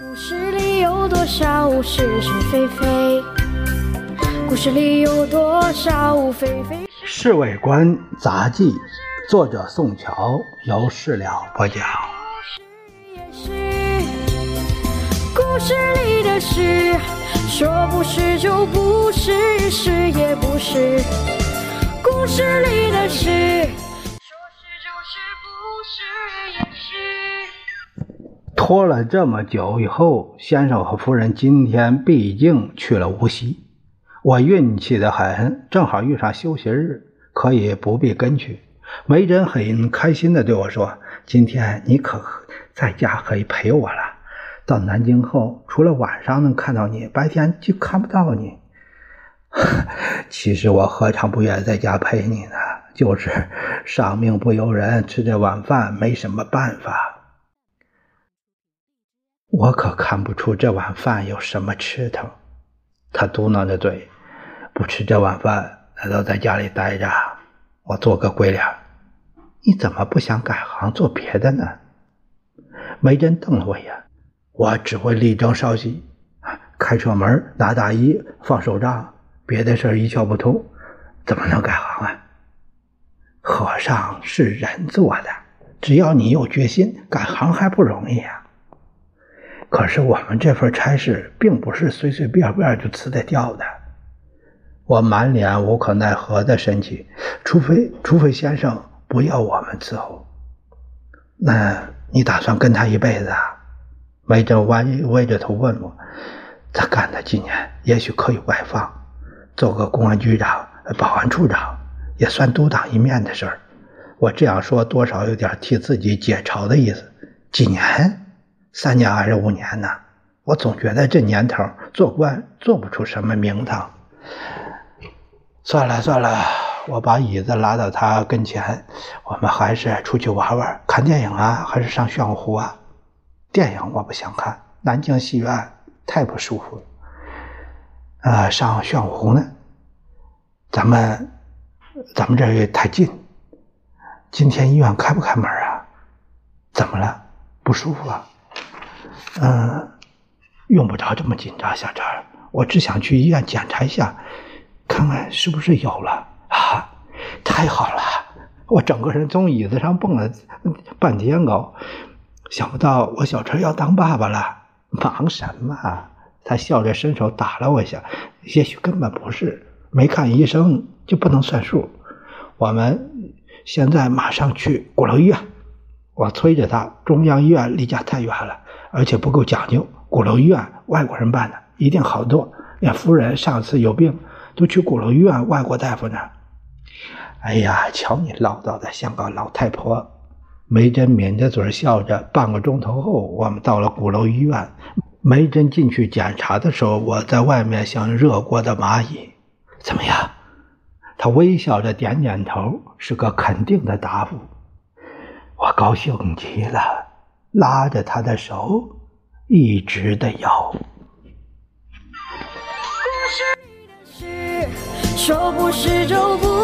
故事里有多少是是非非？故事里有多少非非？《侍卫官杂记》，作者宋乔，由事了播讲。也是故事里的事，说不是就不是，是也不是。故事里的事，拖了这么久以后，先生和夫人今天毕竟去了无锡。我运气的很，正好遇上休息日，可以不必跟去。梅珍很开心的对我说：“今天你可在家可以陪我了。到南京后，除了晚上能看到你，白天就看不到你。其实我何尝不愿在家陪你呢？就是上命不由人，吃这碗饭没什么办法。我可看不出这碗饭有什么吃头。”他嘟囔着嘴。不吃这碗饭，难道在家里待着？我做个鬼脸。你怎么不想改行做别的呢？梅珍瞪了我一眼。我只会力争稍息，开车门、拿大衣、放手杖，别的事一窍不通，怎么能改行啊？和尚是人做的，只要你有决心，改行还不容易啊。可是我们这份差事，并不是随随便便就辞得掉的。我满脸无可奈何的神情，除非除非先生不要我们伺候，那你打算跟他一辈子啊？梅珍弯歪着头问我，他干了几年，也许可以外放，做个公安局长、保安处长，也算独当一面的事儿。我这样说，多少有点替自己解嘲的意思。几年？三年还是五年呢？我总觉得这年头做官做不出什么名堂。算了算了，我把椅子拉到他跟前。我们还是出去玩玩，看电影啊，还是上玄武湖啊？电影我不想看，南京戏院太不舒服了。啊，上玄武湖呢？咱们咱们这也太近。今天医院开不开门啊？怎么了？不舒服啊？嗯，用不着这么紧张，小陈，我只想去医院检查一下。看看是不是有了啊！太好了，我整个人从椅子上蹦了半天高，想不到我小陈要当爸爸了。忙什么？他笑着伸手打了我一下。也许根本不是，没看医生就不能算数。我们现在马上去鼓楼医院。我催着他，中央医院离家太远了，而且不够讲究。鼓楼医院外国人办的，一定好多。连夫人上次有病。都去鼓楼医院，外国大夫呢。哎呀，瞧你唠叨的像个老太婆。梅珍抿着嘴笑着。半个钟头后，我们到了鼓楼医院。梅珍进去检查的时候，我在外面像热锅的蚂蚁。怎么样？他微笑着点点头，是个肯定的答复。我高兴极了，拉着他的手，一直的摇。说不是就不，是。